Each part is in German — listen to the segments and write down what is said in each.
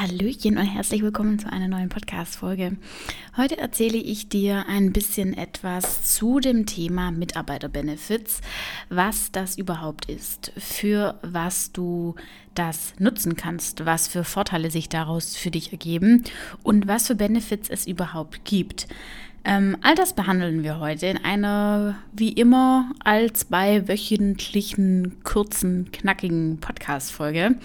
Hallöchen und herzlich willkommen zu einer neuen Podcast-Folge. Heute erzähle ich dir ein bisschen etwas zu dem Thema Mitarbeiterbenefits, was das überhaupt ist, für was du das nutzen kannst, was für Vorteile sich daraus für dich ergeben und was für Benefits es überhaupt gibt. Ähm, all das behandeln wir heute in einer, wie immer, als bei wöchentlichen, kurzen, knackigen Podcast-Folge.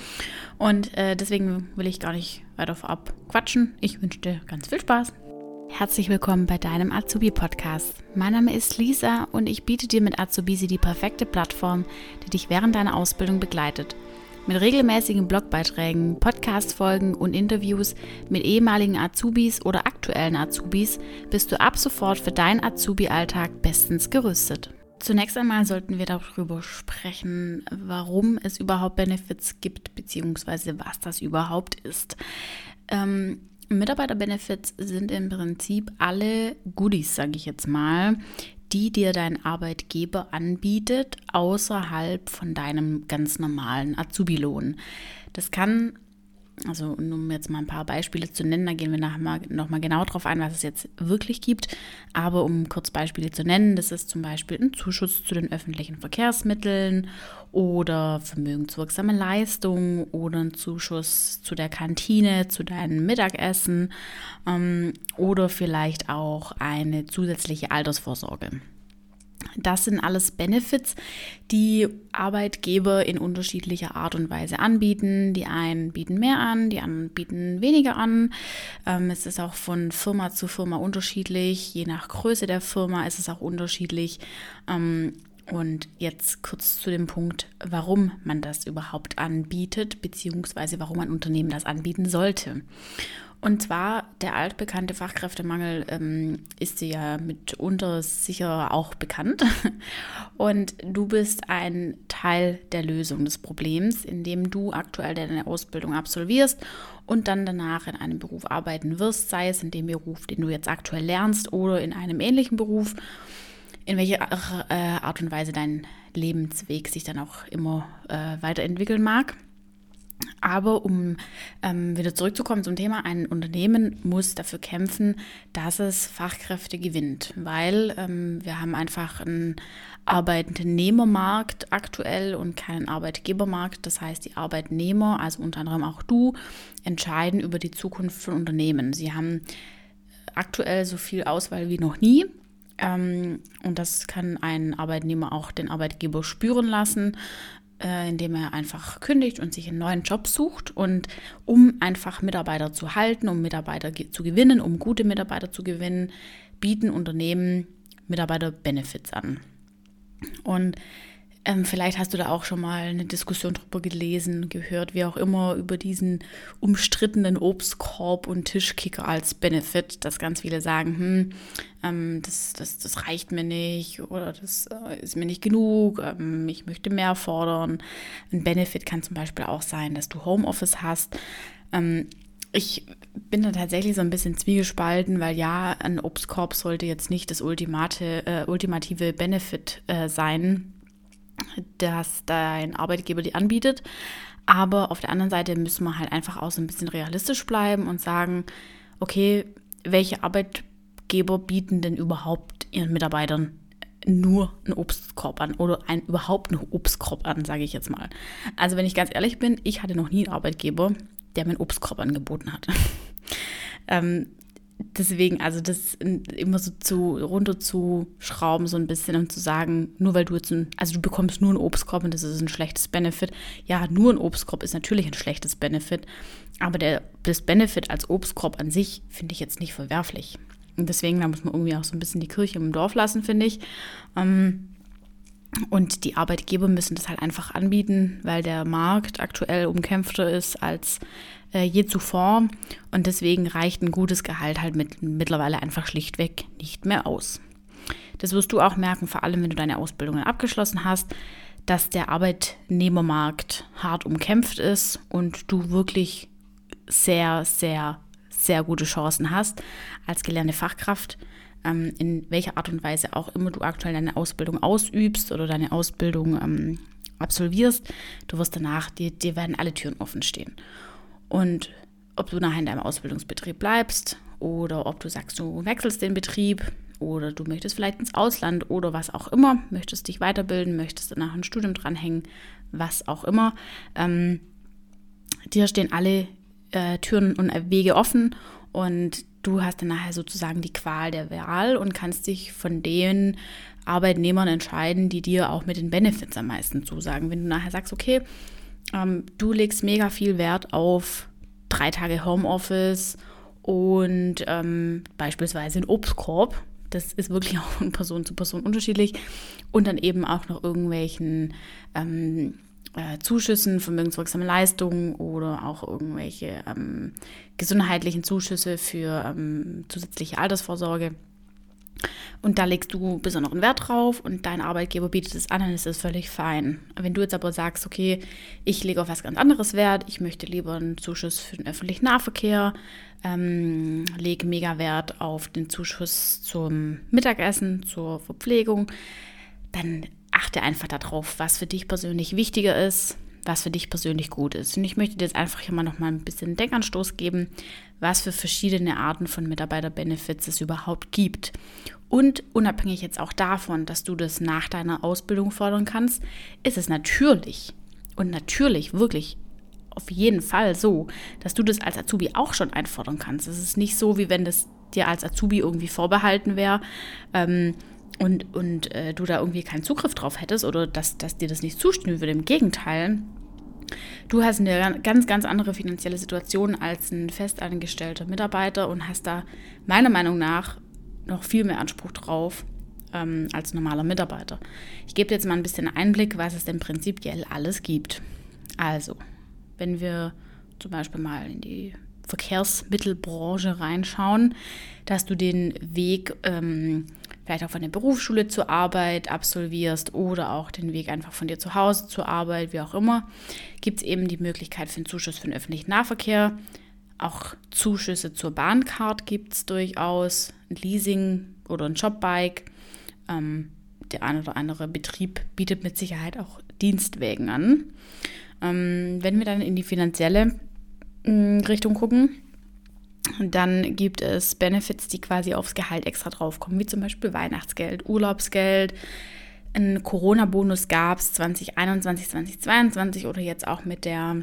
Und äh, deswegen will ich gar nicht weiter vorab quatschen. Ich wünsche dir ganz viel Spaß. Herzlich willkommen bei deinem Azubi-Podcast. Mein Name ist Lisa und ich biete dir mit Azubisi die perfekte Plattform, die dich während deiner Ausbildung begleitet. Mit regelmäßigen Blogbeiträgen, Podcast-Folgen und Interviews mit ehemaligen Azubis oder aktuellen Azubis bist du ab sofort für deinen Azubi-Alltag bestens gerüstet. Zunächst einmal sollten wir darüber sprechen, warum es überhaupt Benefits gibt, beziehungsweise was das überhaupt ist. Ähm, Mitarbeiterbenefits sind im Prinzip alle Goodies, sage ich jetzt mal, die dir dein Arbeitgeber anbietet, außerhalb von deinem ganz normalen Azubi-Lohn. Das kann also um jetzt mal ein paar Beispiele zu nennen, da gehen wir nachher mal, nochmal genau drauf ein, was es jetzt wirklich gibt. Aber um kurz Beispiele zu nennen, das ist zum Beispiel ein Zuschuss zu den öffentlichen Verkehrsmitteln oder vermögenswirksame Leistungen oder ein Zuschuss zu der Kantine, zu deinem Mittagessen ähm, oder vielleicht auch eine zusätzliche Altersvorsorge. Das sind alles Benefits, die Arbeitgeber in unterschiedlicher Art und Weise anbieten. Die einen bieten mehr an, die anderen bieten weniger an. Ähm, es ist auch von Firma zu Firma unterschiedlich. Je nach Größe der Firma ist es auch unterschiedlich. Und jetzt kurz zu dem Punkt, warum man das überhaupt anbietet, beziehungsweise warum ein Unternehmen das anbieten sollte. Und zwar der altbekannte Fachkräftemangel ähm, ist dir ja mitunter sicher auch bekannt. Und du bist ein Teil der Lösung des Problems, indem du aktuell deine Ausbildung absolvierst und dann danach in einem Beruf arbeiten wirst, sei es in dem Beruf, den du jetzt aktuell lernst oder in einem ähnlichen Beruf, in welcher äh, Art und Weise dein Lebensweg sich dann auch immer äh, weiterentwickeln mag. Aber um ähm, wieder zurückzukommen zum Thema, ein Unternehmen muss dafür kämpfen, dass es Fachkräfte gewinnt, weil ähm, wir haben einfach einen Arbeitnehmermarkt aktuell und keinen Arbeitgebermarkt. Das heißt, die Arbeitnehmer, also unter anderem auch du, entscheiden über die Zukunft von Unternehmen. Sie haben aktuell so viel Auswahl wie noch nie. Ähm, und das kann ein Arbeitnehmer auch den Arbeitgeber spüren lassen äh, indem er einfach kündigt und sich einen neuen Job sucht. Und um einfach Mitarbeiter zu halten, um Mitarbeiter zu gewinnen, um gute Mitarbeiter zu gewinnen, bieten Unternehmen Mitarbeiter-Benefits an. Und ähm, vielleicht hast du da auch schon mal eine Diskussion drüber gelesen, gehört, wie auch immer, über diesen umstrittenen Obstkorb und Tischkicker als Benefit, dass ganz viele sagen, hm, ähm, das, das, das reicht mir nicht oder das äh, ist mir nicht genug, ähm, ich möchte mehr fordern. Ein Benefit kann zum Beispiel auch sein, dass du Homeoffice hast. Ähm, ich bin da tatsächlich so ein bisschen zwiegespalten, weil ja, ein Obstkorb sollte jetzt nicht das ultimate, äh, ultimative Benefit äh, sein das dein Arbeitgeber dir anbietet. Aber auf der anderen Seite müssen wir halt einfach auch so ein bisschen realistisch bleiben und sagen, okay, welche Arbeitgeber bieten denn überhaupt ihren Mitarbeitern nur einen Obstkorb an oder ein, überhaupt einen Obstkorb an, sage ich jetzt mal. Also wenn ich ganz ehrlich bin, ich hatte noch nie einen Arbeitgeber, der mir einen Obstkorb angeboten hat. ähm, deswegen, also das immer so zu runterzuschrauben, so ein bisschen und zu sagen, nur weil du jetzt ein, also du bekommst nur einen Obstkorb und das ist ein schlechtes Benefit. Ja, nur ein Obstkorb ist natürlich ein schlechtes Benefit, aber der, das Benefit als Obstkorb an sich finde ich jetzt nicht verwerflich. Und deswegen, da muss man irgendwie auch so ein bisschen die Kirche im Dorf lassen, finde ich. Ähm, und die Arbeitgeber müssen das halt einfach anbieten, weil der Markt aktuell umkämpfter ist als äh, je zuvor. Und deswegen reicht ein gutes Gehalt halt mit, mittlerweile einfach schlichtweg nicht mehr aus. Das wirst du auch merken, vor allem wenn du deine Ausbildungen abgeschlossen hast, dass der Arbeitnehmermarkt hart umkämpft ist und du wirklich sehr, sehr, sehr gute Chancen hast als gelernte Fachkraft ähm, in welcher Art und Weise auch immer du aktuell deine Ausbildung ausübst oder deine Ausbildung ähm, absolvierst, du wirst danach, dir, dir werden alle Türen offen stehen. Und ob du nachher in deinem Ausbildungsbetrieb bleibst oder ob du sagst, du wechselst den Betrieb oder du möchtest vielleicht ins Ausland oder was auch immer, möchtest dich weiterbilden, möchtest danach ein Studium dranhängen, was auch immer. Ähm, dir stehen alle äh, Türen und Wege offen und du hast dann nachher sozusagen die Qual der Wahl und kannst dich von den Arbeitnehmern entscheiden, die dir auch mit den Benefits am meisten zusagen. Wenn du nachher sagst, okay, ähm, du legst mega viel Wert auf drei Tage Homeoffice und ähm, beispielsweise einen Obstkorb, das ist wirklich auch von Person zu Person unterschiedlich. Und dann eben auch noch irgendwelchen ähm, äh, Zuschüssen, vermögenswirksame Leistungen oder auch irgendwelche ähm, gesundheitlichen Zuschüsse für ähm, zusätzliche Altersvorsorge. Und da legst du besonderen Wert drauf und dein Arbeitgeber bietet es an, dann ist das völlig fein. Wenn du jetzt aber sagst, okay, ich lege auf was ganz anderes Wert, ich möchte lieber einen Zuschuss für den öffentlichen Nahverkehr, ähm, lege mega Wert auf den Zuschuss zum Mittagessen, zur Verpflegung, dann achte einfach darauf, was für dich persönlich wichtiger ist, was für dich persönlich gut ist. Und ich möchte dir jetzt einfach hier mal noch mal ein bisschen Denkanstoß geben, was für verschiedene Arten von Mitarbeiterbenefits es überhaupt gibt. Und unabhängig jetzt auch davon, dass du das nach deiner Ausbildung fordern kannst, ist es natürlich und natürlich wirklich auf jeden Fall so, dass du das als Azubi auch schon einfordern kannst. Es ist nicht so, wie wenn das dir als Azubi irgendwie vorbehalten wäre ähm, und, und äh, du da irgendwie keinen Zugriff drauf hättest oder dass, dass dir das nicht zustimmen würde. Im Gegenteil, du hast eine ganz, ganz andere finanzielle Situation als ein festangestellter Mitarbeiter und hast da meiner Meinung nach noch viel mehr Anspruch drauf ähm, als normaler Mitarbeiter. Ich gebe jetzt mal ein bisschen Einblick, was es denn prinzipiell alles gibt. Also, wenn wir zum Beispiel mal in die Verkehrsmittelbranche reinschauen, dass du den Weg ähm, vielleicht auch von der Berufsschule zur Arbeit absolvierst oder auch den Weg einfach von dir zu Hause zur Arbeit, wie auch immer, gibt es eben die Möglichkeit für einen Zuschuss für den öffentlichen Nahverkehr. Auch Zuschüsse zur Bahncard gibt es durchaus, ein Leasing oder ein Jobbike. Ähm, der ein oder andere Betrieb bietet mit Sicherheit auch Dienstwägen an. Ähm, wenn wir dann in die finanzielle äh, Richtung gucken, dann gibt es Benefits, die quasi aufs Gehalt extra draufkommen, wie zum Beispiel Weihnachtsgeld, Urlaubsgeld. Ein Corona-Bonus gab es 2021, 2022 oder jetzt auch mit der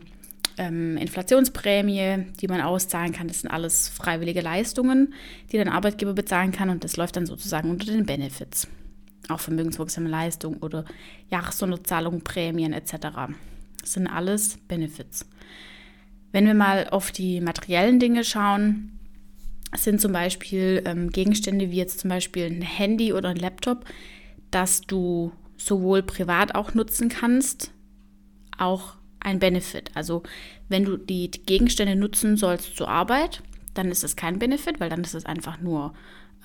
ähm, Inflationsprämie, die man auszahlen kann. Das sind alles freiwillige Leistungen, die dein Arbeitgeber bezahlen kann und das läuft dann sozusagen unter den Benefits. Auch vermögenswirksame Leistungen oder Jahressonderzahlungen, Prämien etc. Das sind alles Benefits. Wenn wir mal auf die materiellen Dinge schauen, sind zum Beispiel ähm, Gegenstände wie jetzt zum Beispiel ein Handy oder ein Laptop, das du sowohl privat auch nutzen kannst, auch ein Benefit. Also wenn du die Gegenstände nutzen sollst zur Arbeit, dann ist es kein Benefit, weil dann ist es einfach nur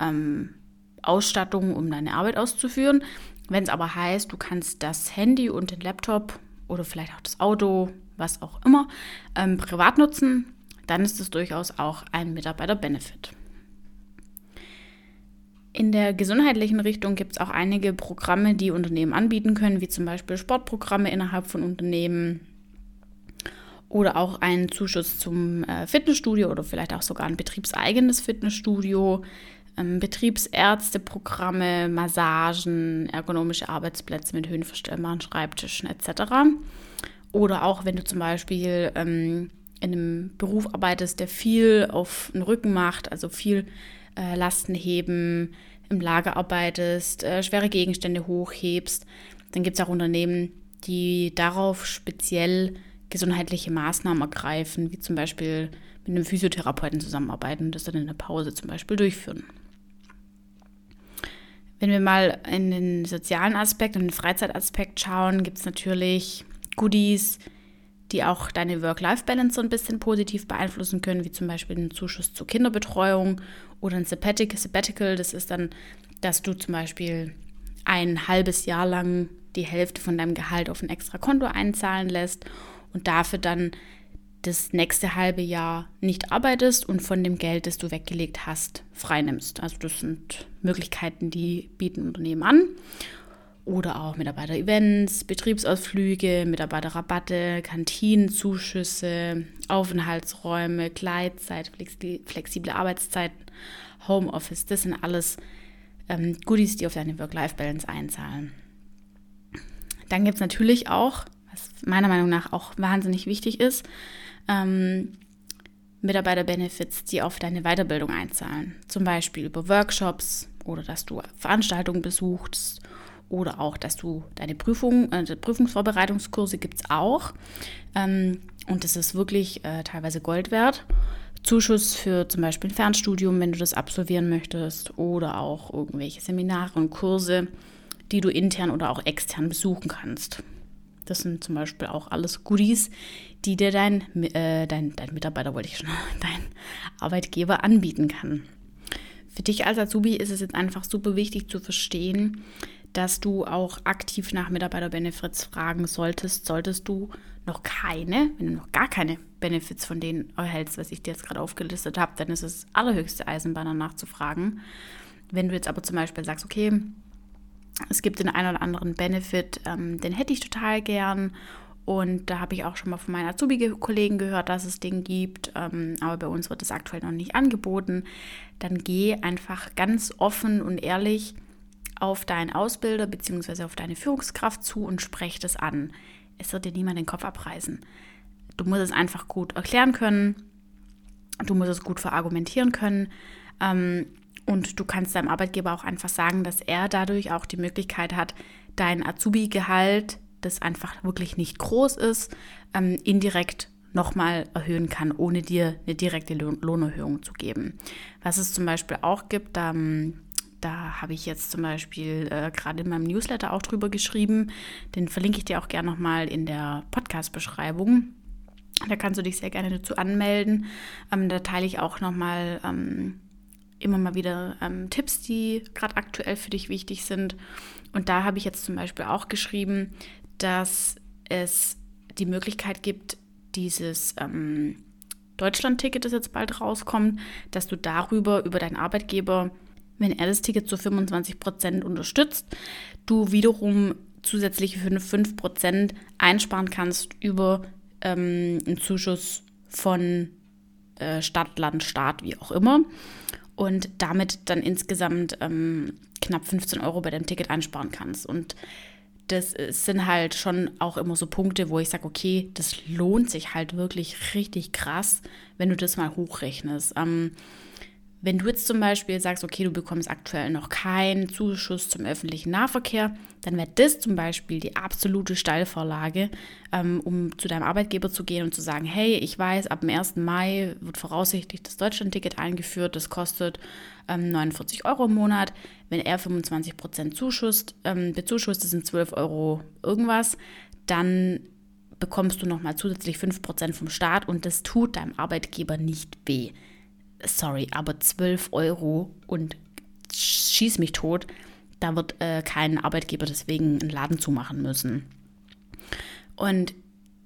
ähm, Ausstattung, um deine Arbeit auszuführen. Wenn es aber heißt, du kannst das Handy und den Laptop oder vielleicht auch das Auto, was auch immer, ähm, privat nutzen, dann ist es durchaus auch ein Mitarbeiter-Benefit. In der gesundheitlichen Richtung gibt es auch einige Programme, die Unternehmen anbieten können, wie zum Beispiel Sportprogramme innerhalb von Unternehmen oder auch einen Zuschuss zum äh, Fitnessstudio oder vielleicht auch sogar ein betriebseigenes Fitnessstudio, ähm, Betriebsärzteprogramme, Massagen, ergonomische Arbeitsplätze mit höhenverstellbaren Schreibtischen etc. Oder auch wenn du zum Beispiel ähm, in einem Beruf arbeitest, der viel auf den Rücken macht, also viel äh, Lasten heben, im Lager arbeitest, äh, schwere Gegenstände hochhebst, dann gibt es auch Unternehmen, die darauf speziell gesundheitliche Maßnahmen ergreifen, wie zum Beispiel mit einem Physiotherapeuten zusammenarbeiten und das dann in der Pause zum Beispiel durchführen. Wenn wir mal in den sozialen Aspekt und den Freizeitaspekt schauen, gibt es natürlich Goodies, die auch deine Work-Life-Balance so ein bisschen positiv beeinflussen können, wie zum Beispiel einen Zuschuss zur Kinderbetreuung oder ein Sabbatical. Das ist dann, dass du zum Beispiel ein halbes Jahr lang die Hälfte von deinem Gehalt auf ein extra Konto einzahlen lässt und dafür dann das nächste halbe Jahr nicht arbeitest und von dem Geld, das du weggelegt hast, freinimmst. Also das sind Möglichkeiten, die bieten Unternehmen an. Oder auch Mitarbeiter-Events, Betriebsausflüge, Mitarbeiterrabatte, Kantinenzuschüsse, Aufenthaltsräume, Gleitzeit, flexible Arbeitszeiten, Homeoffice. Das sind alles ähm, Goodies, die auf deine Work-Life-Balance einzahlen. Dann gibt es natürlich auch, was meiner Meinung nach auch wahnsinnig wichtig ist, ähm, Mitarbeiter-Benefits, die auf deine Weiterbildung einzahlen. Zum Beispiel über Workshops oder dass du Veranstaltungen besuchst oder auch, dass du deine Prüfung, äh, Prüfungsvorbereitungskurse gibt es auch. Ähm, und das ist wirklich äh, teilweise Gold wert. Zuschuss für zum Beispiel ein Fernstudium, wenn du das absolvieren möchtest, oder auch irgendwelche Seminare und Kurse, die du intern oder auch extern besuchen kannst. Das sind zum Beispiel auch alles Goodies, die dir dein, äh, dein, dein Mitarbeiter, wollte ich schon, dein Arbeitgeber anbieten kann. Für dich als Azubi ist es jetzt einfach super wichtig zu verstehen, dass du auch aktiv nach Mitarbeiter-Benefits fragen solltest, solltest du noch keine, wenn du noch gar keine Benefits von denen erhältst, was ich dir jetzt gerade aufgelistet habe, dann ist es allerhöchste Eisenbahn danach zu fragen. Wenn du jetzt aber zum Beispiel sagst, okay, es gibt den einen oder anderen Benefit, ähm, den hätte ich total gern und da habe ich auch schon mal von meinen Azubi-Kollegen gehört, dass es den gibt, ähm, aber bei uns wird es aktuell noch nicht angeboten. Dann geh einfach ganz offen und ehrlich auf deinen Ausbilder bzw. auf deine Führungskraft zu und sprech das an. Es wird dir niemand den Kopf abreißen. Du musst es einfach gut erklären können, du musst es gut verargumentieren können ähm, und du kannst deinem Arbeitgeber auch einfach sagen, dass er dadurch auch die Möglichkeit hat, dein Azubi-Gehalt, das einfach wirklich nicht groß ist, ähm, indirekt nochmal erhöhen kann, ohne dir eine direkte Lohnerhöhung zu geben. Was es zum Beispiel auch gibt, ähm, da habe ich jetzt zum Beispiel äh, gerade in meinem Newsletter auch drüber geschrieben. Den verlinke ich dir auch gerne nochmal in der Podcast-Beschreibung. Da kannst du dich sehr gerne dazu anmelden. Ähm, da teile ich auch nochmal ähm, immer mal wieder ähm, Tipps, die gerade aktuell für dich wichtig sind. Und da habe ich jetzt zum Beispiel auch geschrieben, dass es die Möglichkeit gibt, dieses ähm, Deutschland-Ticket, das jetzt bald rauskommt, dass du darüber, über deinen Arbeitgeber, wenn er das Ticket zu 25 Prozent unterstützt, du wiederum zusätzliche 5 Prozent einsparen kannst über ähm, einen Zuschuss von äh, Stadt, Land, Staat, wie auch immer. Und damit dann insgesamt ähm, knapp 15 Euro bei deinem Ticket einsparen kannst. Und das sind halt schon auch immer so Punkte, wo ich sage, okay, das lohnt sich halt wirklich richtig krass, wenn du das mal hochrechnest. Ähm, wenn du jetzt zum Beispiel sagst, okay, du bekommst aktuell noch keinen Zuschuss zum öffentlichen Nahverkehr, dann wäre das zum Beispiel die absolute Steilvorlage, ähm, um zu deinem Arbeitgeber zu gehen und zu sagen, hey, ich weiß, ab dem 1. Mai wird voraussichtlich das Deutschlandticket eingeführt, das kostet ähm, 49 Euro im Monat. Wenn er 25 Prozent ähm, bezuschusst, das sind 12 Euro irgendwas, dann bekommst du nochmal zusätzlich 5 Prozent vom Staat und das tut deinem Arbeitgeber nicht weh sorry, aber 12 Euro und schieß mich tot, da wird äh, kein Arbeitgeber deswegen einen Laden zumachen müssen. Und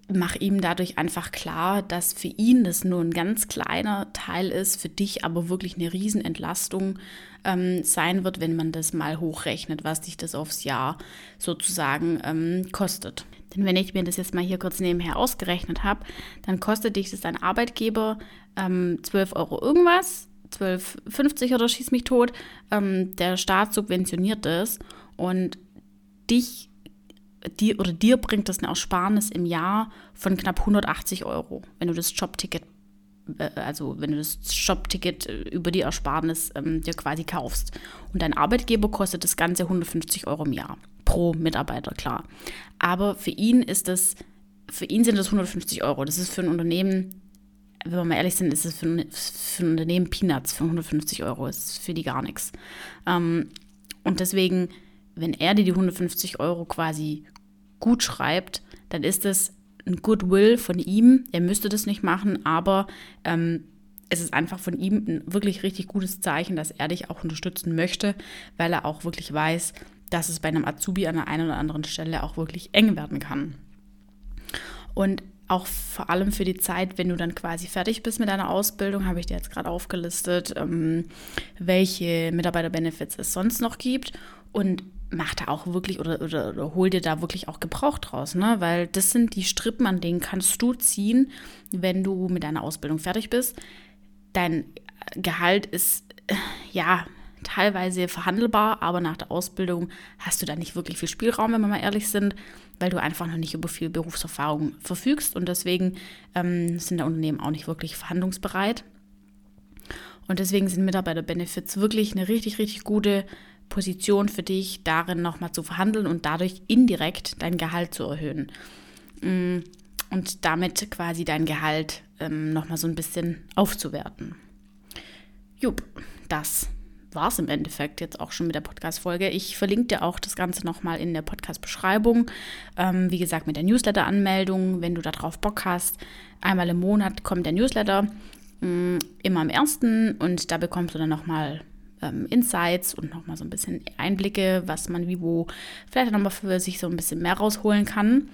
mach ihm dadurch einfach klar, dass für ihn das nur ein ganz kleiner Teil ist, für dich aber wirklich eine Riesenentlastung ähm, sein wird, wenn man das mal hochrechnet, was dich das aufs Jahr sozusagen ähm, kostet. Denn wenn ich mir das jetzt mal hier kurz nebenher ausgerechnet habe, dann kostet dich das dein Arbeitgeber ähm, 12 Euro irgendwas, 12,50 oder schieß mich tot. Ähm, der Staat subventioniert das und dich dir oder dir bringt das eine Ersparnis im Jahr von knapp 180 Euro, wenn du das Jobticket, äh, also wenn du das Jobticket äh, über die Ersparnis ähm, dir quasi kaufst. Und dein Arbeitgeber kostet das Ganze 150 Euro im Jahr pro Mitarbeiter, klar. Aber für ihn ist das, für ihn sind das 150 Euro. Das ist für ein Unternehmen, wenn wir mal ehrlich sind, ist es für, ein, für ein Unternehmen Peanuts für 150 Euro. Ist für die gar nichts. Ähm, und deswegen, wenn er dir die 150 Euro quasi gut schreibt, dann ist das ein Goodwill von ihm. Er müsste das nicht machen, aber ähm, es ist einfach von ihm ein wirklich richtig gutes Zeichen, dass er dich auch unterstützen möchte, weil er auch wirklich weiß, dass es bei einem Azubi an der einen oder anderen Stelle auch wirklich eng werden kann. Und auch vor allem für die Zeit, wenn du dann quasi fertig bist mit deiner Ausbildung, habe ich dir jetzt gerade aufgelistet, ähm, welche Mitarbeiterbenefits es sonst noch gibt. Und mach da auch wirklich oder, oder, oder, hol dir da wirklich auch Gebrauch draus, ne? Weil das sind die Strippen, an denen kannst du ziehen, wenn du mit deiner Ausbildung fertig bist. Dein Gehalt ist ja teilweise verhandelbar, aber nach der Ausbildung hast du da nicht wirklich viel Spielraum, wenn wir mal ehrlich sind, weil du einfach noch nicht über viel Berufserfahrung verfügst und deswegen ähm, sind da Unternehmen auch nicht wirklich verhandlungsbereit. Und deswegen sind Mitarbeiterbenefits wirklich eine richtig, richtig gute Position für dich, darin nochmal zu verhandeln und dadurch indirekt dein Gehalt zu erhöhen. Mm, und damit quasi dein Gehalt ähm, nochmal so ein bisschen aufzuwerten. Jupp, das war es im Endeffekt jetzt auch schon mit der Podcast-Folge. Ich verlinke dir auch das Ganze nochmal in der Podcast-Beschreibung. Ähm, wie gesagt, mit der Newsletter-Anmeldung, wenn du darauf Bock hast. Einmal im Monat kommt der Newsletter, mh, mm, immer am ersten und da bekommst du dann nochmal ähm, Insights und nochmal so ein bisschen Einblicke, was man wie wo vielleicht nochmal für sich so ein bisschen mehr rausholen kann.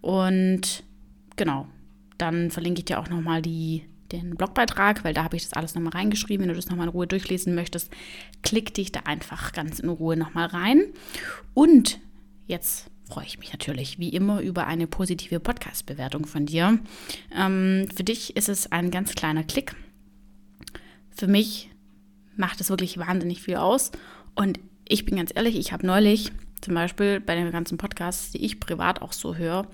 Und genau, dann verlinke ich dir auch nochmal die den Blogbeitrag, weil da habe ich das alles nochmal reingeschrieben. Wenn du das nochmal in Ruhe durchlesen möchtest, klick dich da einfach ganz in Ruhe nochmal rein. Und jetzt freue ich mich natürlich wie immer über eine positive Podcast-Bewertung von dir. Ähm, für dich ist es ein ganz kleiner Klick. Für mich macht es wirklich wahnsinnig viel aus. Und ich bin ganz ehrlich, ich habe neulich zum Beispiel bei den ganzen Podcasts, die ich privat auch so höre,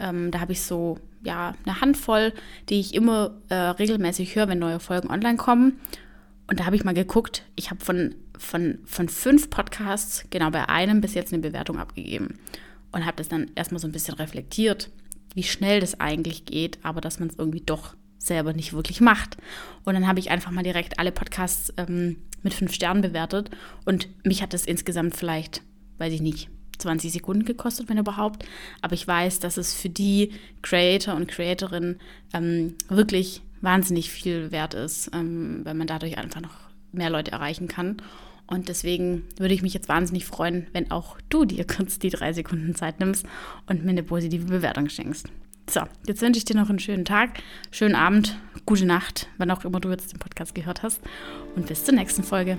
ähm, da habe ich so ja eine Handvoll, die ich immer äh, regelmäßig höre, wenn neue Folgen online kommen. Und da habe ich mal geguckt, ich habe von, von, von fünf Podcasts genau bei einem bis jetzt eine Bewertung abgegeben. Und habe das dann erstmal so ein bisschen reflektiert, wie schnell das eigentlich geht, aber dass man es irgendwie doch selber nicht wirklich macht. Und dann habe ich einfach mal direkt alle Podcasts ähm, mit fünf Sternen bewertet und mich hat das insgesamt vielleicht, weiß ich nicht, 20 Sekunden gekostet, wenn überhaupt. Aber ich weiß, dass es für die Creator und Creatorinnen ähm, wirklich wahnsinnig viel wert ist, ähm, weil man dadurch einfach noch mehr Leute erreichen kann. Und deswegen würde ich mich jetzt wahnsinnig freuen, wenn auch du dir kurz die drei Sekunden Zeit nimmst und mir eine positive Bewertung schenkst. So, jetzt wünsche ich dir noch einen schönen Tag, schönen Abend, gute Nacht, wann auch immer du jetzt den Podcast gehört hast. Und bis zur nächsten Folge.